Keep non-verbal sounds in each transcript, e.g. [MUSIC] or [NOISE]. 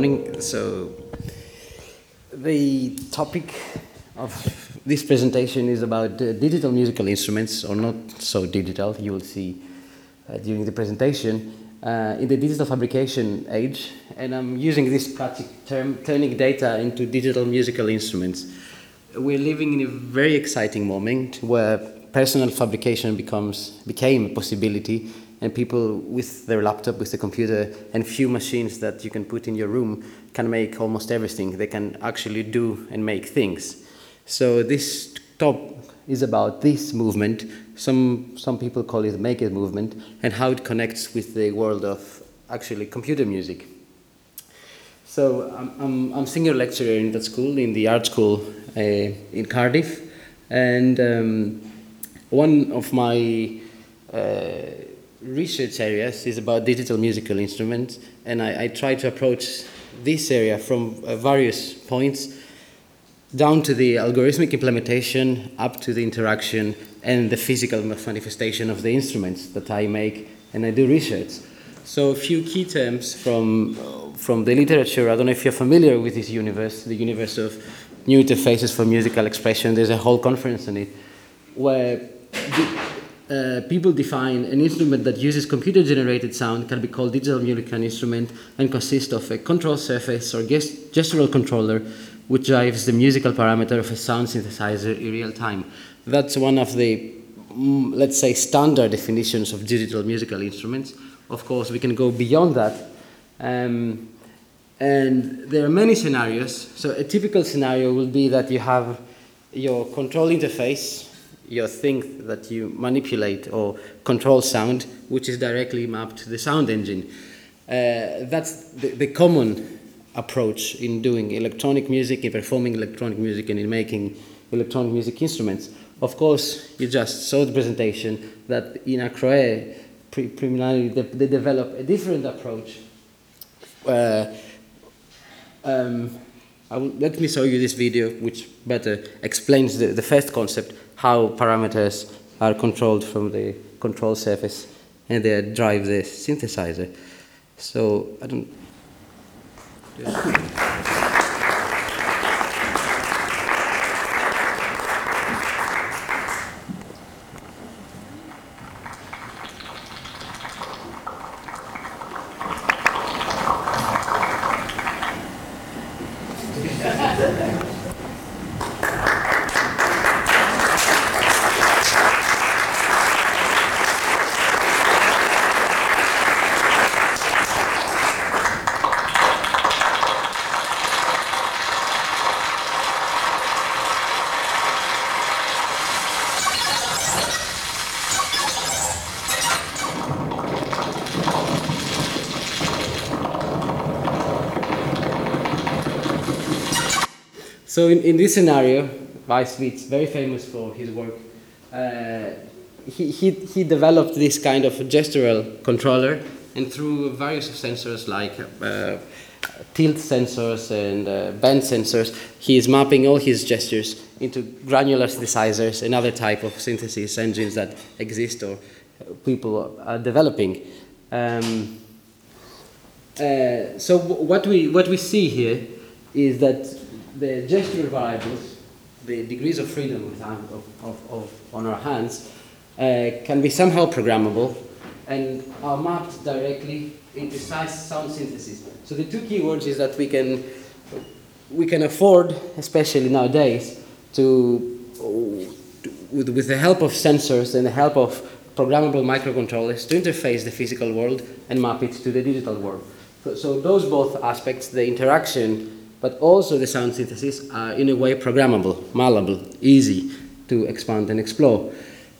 morning. So, the topic of this presentation is about uh, digital musical instruments, or not so digital, you will see uh, during the presentation, uh, in the digital fabrication age. And I'm using this classic term, turning data into digital musical instruments. We're living in a very exciting moment where personal fabrication becomes, became a possibility and people with their laptop, with the computer, and few machines that you can put in your room can make almost everything. They can actually do and make things. So this talk is about this movement. Some some people call it the maker movement, and how it connects with the world of actually computer music. So I'm, I'm, I'm senior lecturer in that school, in the art school uh, in Cardiff, and um, one of my uh, research areas is about digital musical instruments, and I, I try to approach this area from uh, various points, down to the algorithmic implementation, up to the interaction and the physical manifestation of the instruments that I make and I do research. So a few key terms from, from the literature. I don't know if you're familiar with this universe, the universe of new interfaces for musical expression. There's a whole conference on it where uh, people define an instrument that uses computer generated sound can be called digital musical instrument and consists of a control surface or gest- gestural controller which drives the musical parameter of a sound synthesizer in real time. That's one of the, mm, let's say, standard definitions of digital musical instruments. Of course, we can go beyond that. Um, and there are many scenarios. So, a typical scenario will be that you have your control interface your thing that you manipulate or control sound, which is directly mapped to the sound engine. Uh, that's the, the, common approach in doing electronic music, in performing electronic music, and in making electronic music instruments. Of course, you just saw the presentation that in Acroé, pre- preliminarily, they, they develop a different approach. Uh, um, will, let me show you this video, which better explains the, the first concept how parameters are controlled from the control surface and they drive the synthesizer. So I don't. So in, in this scenario, Waisvisz, very famous for his work, uh, he, he, he developed this kind of gestural controller and through various sensors like uh, tilt sensors and uh, bend sensors, he is mapping all his gestures into granular synthesizers and other type of synthesis engines that exist or people are developing. Um, uh, so what we what we see here is that the gestural variables, the degrees of freedom of, of, of, on our hands, uh, can be somehow programmable and are mapped directly into size sound synthesis. So the two keywords is that we can we can afford, especially nowadays, to, to with, with the help of sensors and the help of programmable microcontrollers to interface the physical world and map it to the digital world. So, so those both aspects, the interaction but also the sound synthesis are in a way programmable, malleable, easy to expand and explore.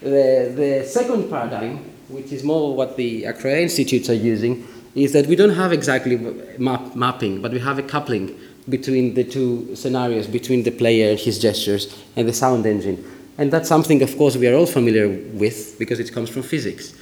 The, the second paradigm, which is more what the Acroé Institutes are using, is that we don't have exactly map, mapping, but we have a coupling between the two scenarios, between the player and his gestures and the sound engine. And that's something, of course, we are all familiar with because it comes from physics,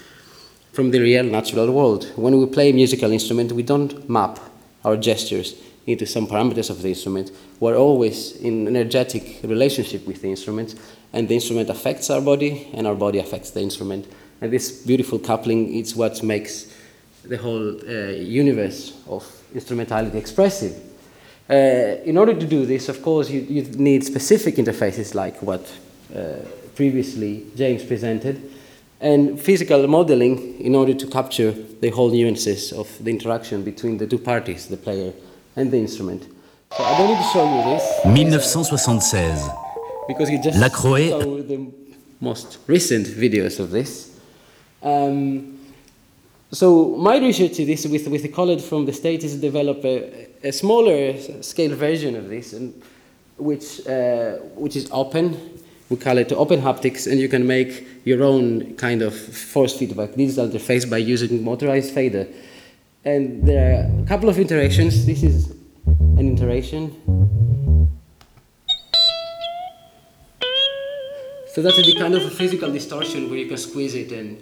from the real natural world. When we play a musical instrument, we don't map our gestures into some parameters of the instrument. We're always in energetic relationship with the instrument, and the instrument affects our body, and our body affects the instrument. And this beautiful coupling is what makes the whole uh, universe of instrumentality expressive. Uh, in order to do this, of course, you, you need specific interfaces like what uh, previously James presented, and physical modeling in order to capture the whole nuances of the interaction between the two parties, the player and the instrument. So I don't need to show you this. 1976. Because you just La Croix- saw the most recent videos of this. Um, so my research in this with, with a colleague from the States is to develop a, a smaller scale version of this, and which, uh, which is open. We call it open haptics, and you can make your own kind of force feedback digital interface by using motorized fader. And there are a couple of iterations. This is an iteration. So that's a kind of a physical distortion where you can squeeze it and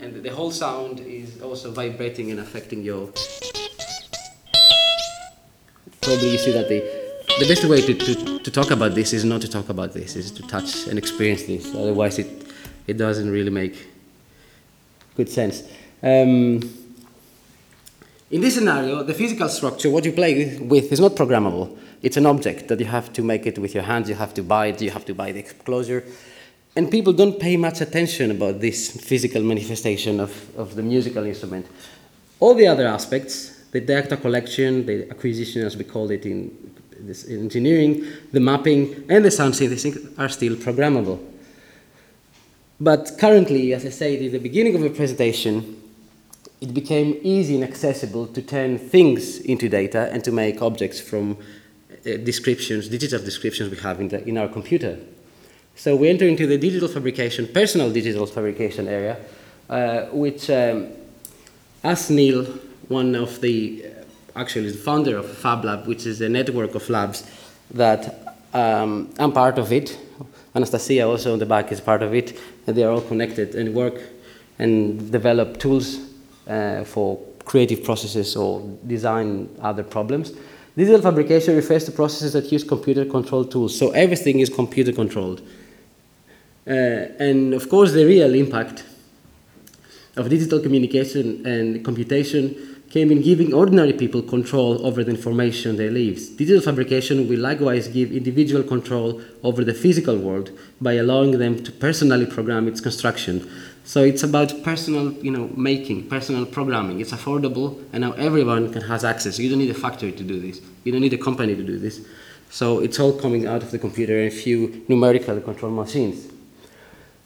and the whole sound is also vibrating and affecting your probably you see that the the best way to, to, to talk about this is not to talk about this is to touch and experience this otherwise it it doesn't really make good sense um, in this scenario, the physical structure, what you play with, is not programmable. It's an object that you have to make it with your hands, you have to buy it, you have to buy the closure. And people don't pay much attention about this physical manifestation of, of the musical instrument. All the other aspects, the data collection, the acquisition, as we call it in this engineering, the mapping, and the sound synthesis are still programmable. But currently, as I said in the beginning of the presentation, it became easy and accessible to turn things into data and to make objects from uh, descriptions, digital descriptions we have in, the, in our computer. So we enter into the digital fabrication, personal digital fabrication area, uh, which, um, as Neil, one of the, uh, actually the founder of FabLab, which is a network of labs that um, I'm part of it. Anastasia also on the back is part of it, and they are all connected and work and develop tools uh, for creative processes or design other problems. Digital fabrication refers to processes that use computer controlled tools. So everything is computer controlled. Uh, and of course, the real impact of digital communication and computation came in giving ordinary people control over the information they live. Digital fabrication will likewise give individual control over the physical world by allowing them to personally program its construction. So it's about personal, you know, making, personal programming. It's affordable, and now everyone can has access. You don't need a factory to do this. You don't need a company to do this. So it's all coming out of the computer and a few numerically controlled machines.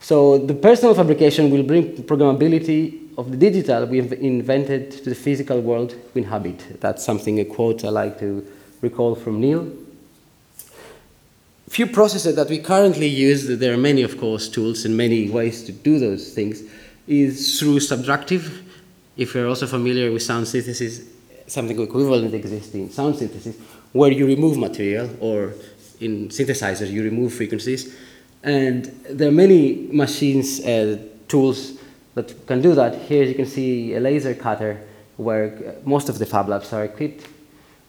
So the personal fabrication will bring programmability of the digital we've invented to the physical world we inhabit. That's something, a quote I like to recall from Neil. Few processes that we currently use, there are many, of course, tools and many ways to do those things, is through subtractive. If you're also familiar with sound synthesis, something equivalent exists in sound synthesis, where you remove material, or in synthesizers, you remove frequencies. And there are many machines, uh, tools that can do that. Here you can see a laser cutter where most of the fab labs are equipped,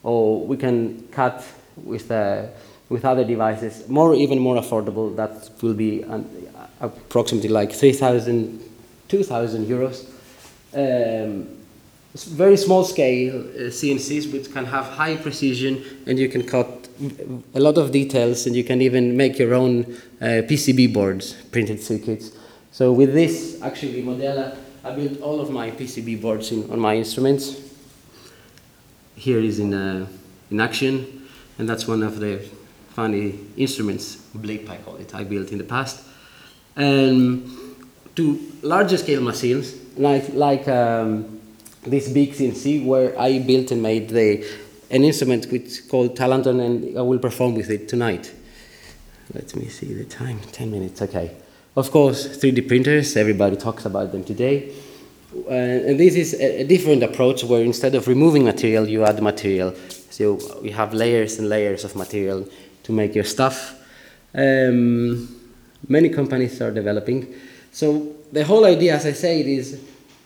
or we can cut with, uh, with other devices, more even more affordable. That will be um, approximately like 3,000, 2,000 euros. Um, very small scale uh, CNCs which can have high precision and you can cut a lot of details and you can even make your own uh, PCB boards, printed circuits. So with this, actually, Modela, I built all of my PCB boards in, on my instruments. Here is in, uh, in action, and that's one of the funny instruments, blip I call it, I built in the past. And to larger scale machines, like, like um, this big CNC, where I built and made the, an instrument which called Talenton, and I will perform with it tonight. Let me see the time, 10 minutes, okay. Of course, 3D printers, everybody talks about them today. Uh, and this is a, a, different approach where instead of removing material, you add material. So you have layers and layers of material to make your stuff. Um, many companies are developing. So the whole idea, as I said, is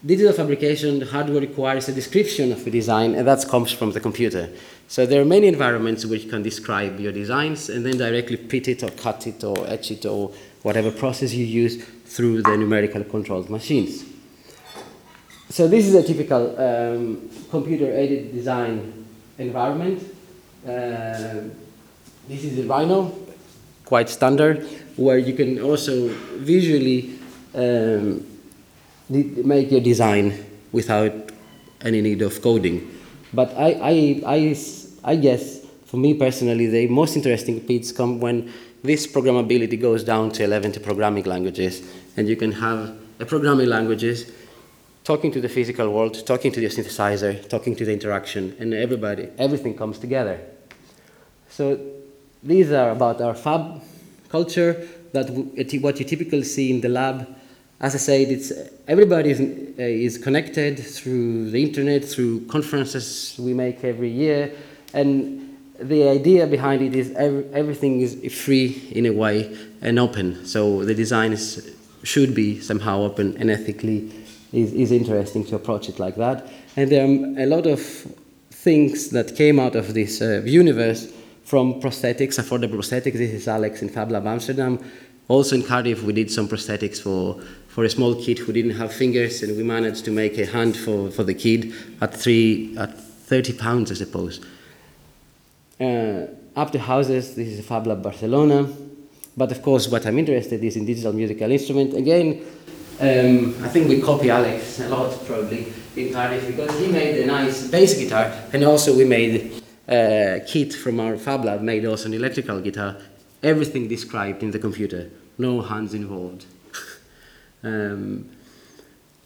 digital fabrication, hardware requires a description of a design, and that comes from the computer. So there are many environments which can describe your designs and then directly print it or cut it or etch it or whatever process you use through the numerical controlled machines. so this is a typical um, computer-aided design environment. Uh, this is a Rhino, quite standard, where you can also visually um, make your design without any need of coding. But I, I, I, I guess, for me personally, the most interesting bits come when this programmability goes down to 11 to programming languages, and you can have a programming languages talking to the physical world, talking to the synthesizer, talking to the interaction, and everybody, everything comes together. So these are about our fab culture, that what you typically see in the lab. As I said, it's, everybody is, uh, is connected through the internet, through conferences we make every year, and the idea behind it is every, everything is free in a way and open. So the design is, should be somehow open and ethically is, is interesting to approach it like that. And there are a lot of things that came out of this uh, universe from prosthetics, affordable prosthetics. This is Alex in Fab Lab Amsterdam. Also in Cardiff, we did some prosthetics for, for a small kid who didn't have fingers, and we managed to make a hand for, for the kid at, three, at 30 pounds, I suppose. Uh, up to houses, this is Fab Lab Barcelona. But of course, what I'm interested is in digital musical instrument. Again, um, I think we copy Alex a lot, probably, in Cardiff, because he made a nice bass guitar, and also we made uh, kit from our Fab Lab made also an electrical guitar. Everything described in the computer, no hands involved. [LAUGHS] um,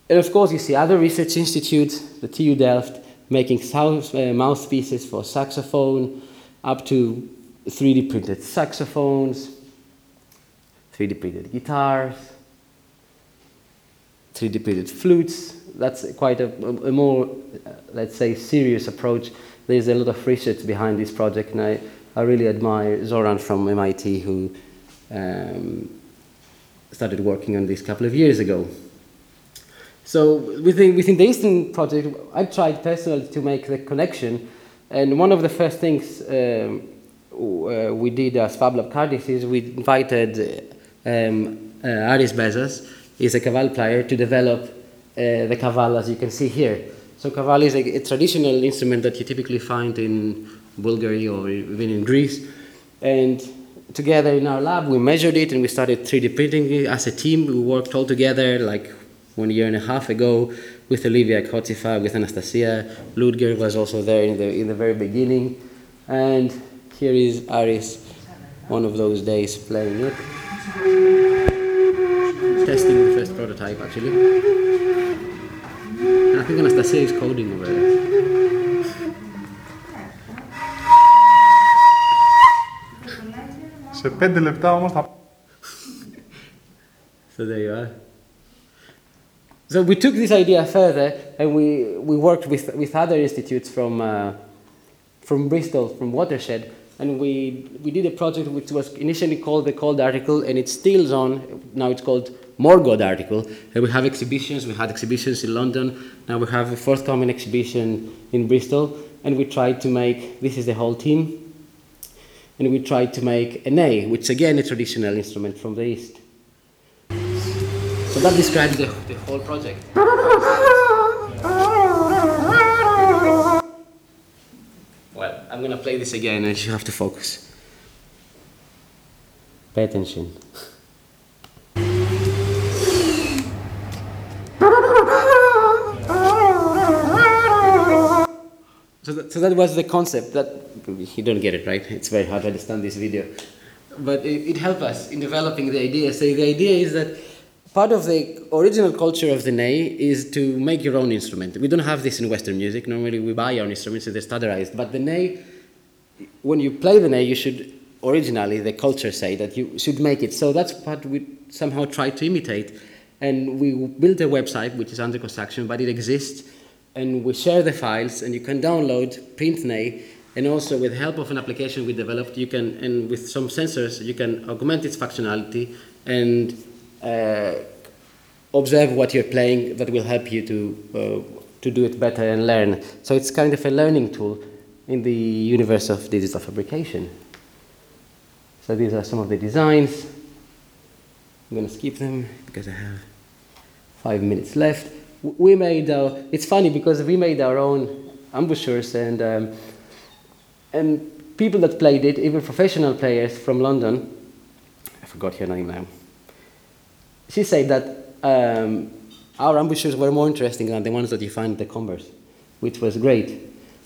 and of course, you see other research institutes, the TU Delft, making south, uh, mouthpieces for saxophone, up to 3D printed saxophones, 3D printed guitars, 3D printed flutes. That's quite a, a more, uh, let's say, serious approach there's a lot of research behind this project, and I, I really admire Zoran from MIT who um, started working on this a couple of years ago. So within, within the Eastern project, I tried personally to make the connection, and one of the first things um, uh, we did as Fab Lab Cardiff is we invited um, uh, Aris Bezos, he's a Kavaly player, to develop uh, the Kavaly as you can see here. So kavaly is a, a, traditional instrument that you typically find in Bulgaria or even in Greece. And together in our lab, we measured it and we started 3D printing it as a team. We worked all together like one year and a half ago with Olivia Kotsifa, with Anastasia. Ludger was also there in the, in the very beginning. And here is Aris, one of those days playing it. Testing the first prototype actually. I think Anastasia is coding over there. Σε πέντε λεπτά όμως θα... [LAUGHS] So there you are. So we took this idea further and we, we worked with, with other institutes from, uh, from Bristol, from Watershed, and we, we did a project which was initially called the Cold Article, and it's still on, now it's called More Morgoth article. And we have exhibitions, we had exhibitions in London, now we have a forthcoming exhibition in Bristol, and we tried to make, this is the whole team, and we tried to make a ney, which again a traditional instrument from the East. That describes the, the whole project. Well, I'm gonna play this again and you have to focus. Pay attention. So that, so that was the concept that you don't get it right. It's very hard to understand this video, but it, it helped us in developing the idea. So the idea is that part of the original culture of the ney is to make your own instrument. We don't have this in Western music. Normally we buy our instruments, so they're standardized. But the ney, when you play the ney, you should originally the culture say that you should make it. So that's what we somehow try to imitate, and we built a website which is under construction, but it exists and we share the files and you can download PrintNey and also with help of an application we developed you can and with some sensors you can augment its functionality and observe what you're playing that will help you to uh, to do it better and learn. So it's kind of a learning tool in the universe of digital fabrication. So these are some of the designs. I'm going to skip them because I have five minutes left. We made our, it's funny because we made our own embouchures and, um, and people that played it, even professional players from London, I forgot her name now, she said that um, our embouchures were more interesting than the ones that you find at the Converse, which was great.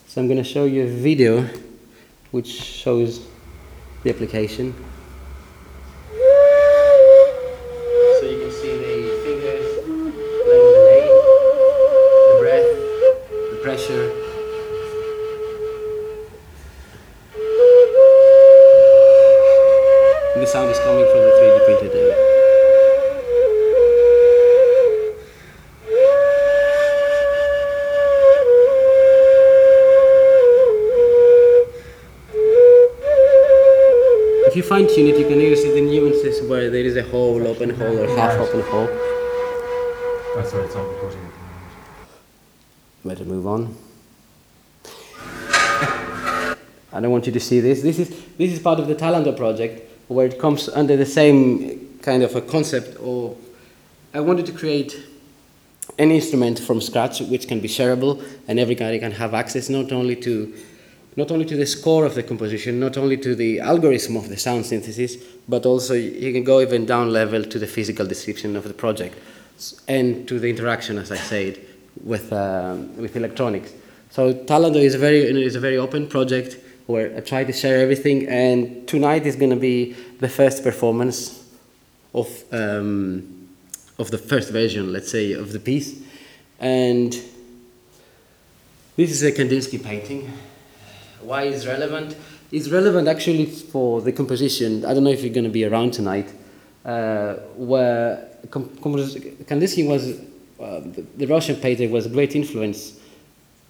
So I'm going to show you a video which shows the application. Hole, or half open hole. Oh, sorry, it's not recording at the moment. Better move on. I don't want you to see this. This is this is part of the Talando project, where it comes under the same kind of a concept. Of I wanted to create an instrument from scratch which can be shareable, and everybody can have access not only to not only to the score of the composition, not only to the algorithm of the sound synthesis, but also you can go even down level to the physical description of the project and to the interaction, as I said, with, um, with electronics. So Talando is a very is a very open project where I try to share everything, and tonight is going to be the first performance of um, of the first version, let's say, of the piece, and this is a Kandinsky painting. Why is relevant? It's relevant actually for the composition. I don't know if you're going to be around tonight, uh, where Kandinsky was uh, the, the Russian painter was a great influence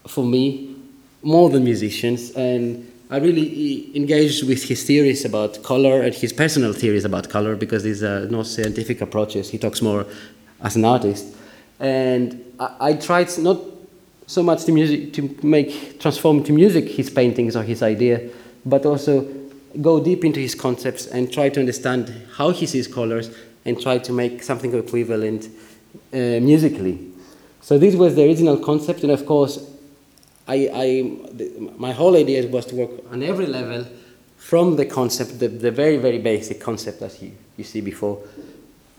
for me, more than musicians, and I really engaged with his theories about color and his personal theories about color because these are not scientific approaches. He talks more as an artist, and I, I tried not so much to music to make transform to music his paintings or his idea, but also go deep into his concepts and try to understand how he sees colors and try to make something equivalent uh, musically. So this was the original concept, and of course, I, I the, my whole idea was to work on every level from the concept, the, the very very basic concept that you, you see before,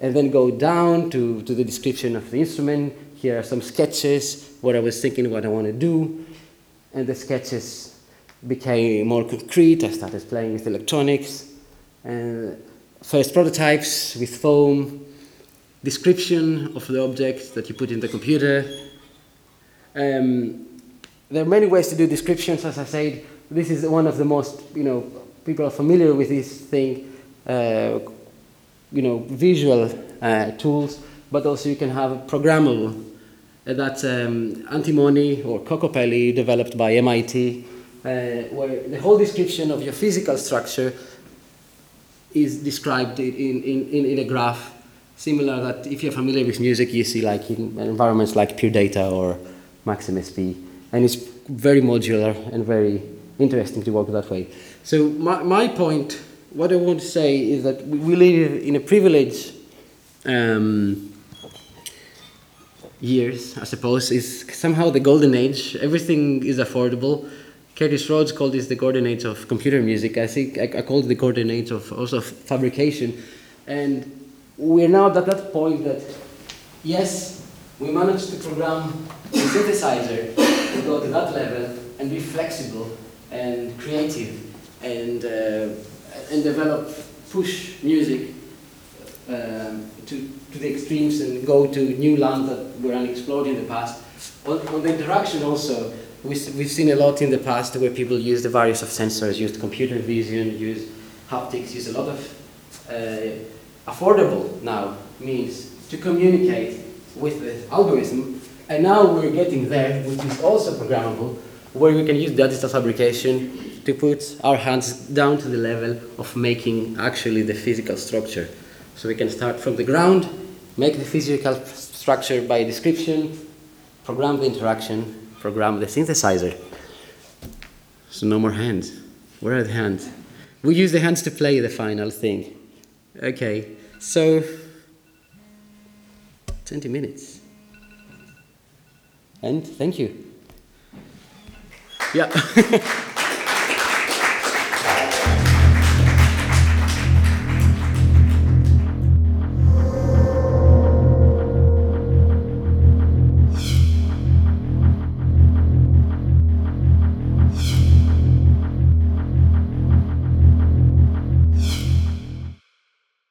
and then go down to, to the description of the instrument. Here are some sketches, what I was thinking, what I want to do, and the sketches became more concrete. I started playing with electronics, and first prototypes with foam, description of the object that you put in the computer. Um, there are many ways to do descriptions, as I said. This is one of the most, you know, people are familiar with this thing, uh, you know, visual uh, tools, but also you can have programmable. Uh, that's um, Antimony or Kokopelli, developed by MIT, uh, where the whole description of your physical structure is described in, in, in, in a graph, similar that if you're familiar with music, you see like in environments like Pure Data or Max/MSP, and it's very modular and very interesting to work that way. So my, my point, what I want to say is that we, we live in a privileged um, years, I suppose, is somehow the golden age. Everything is affordable. Curtis Roads called this the golden age of computer music. I think I, I called it the golden age of also fabrication. And we're now at that point that, yes, we managed to program a synthesizer to go to that level and be flexible and creative and, uh, and develop, push music um, to, to the extremes and go to new lands that were unexplored in the past. On, on the interaction also, we, we've seen a lot in the past where people use the various of sensors, used computer vision, use haptics, use a lot of uh, affordable now means to communicate with the algorithm. And now we're getting there, which is also programmable, where we can use digital fabrication to put our hands down to the level of making actually the physical structure. So we can start from the ground, make the physical structure by description, program the interaction, program the synthesizer. So no more hands. Where are the hands? We use the hands to play the final thing. Okay, so 20 minutes. and thank you. Yeah. [LAUGHS]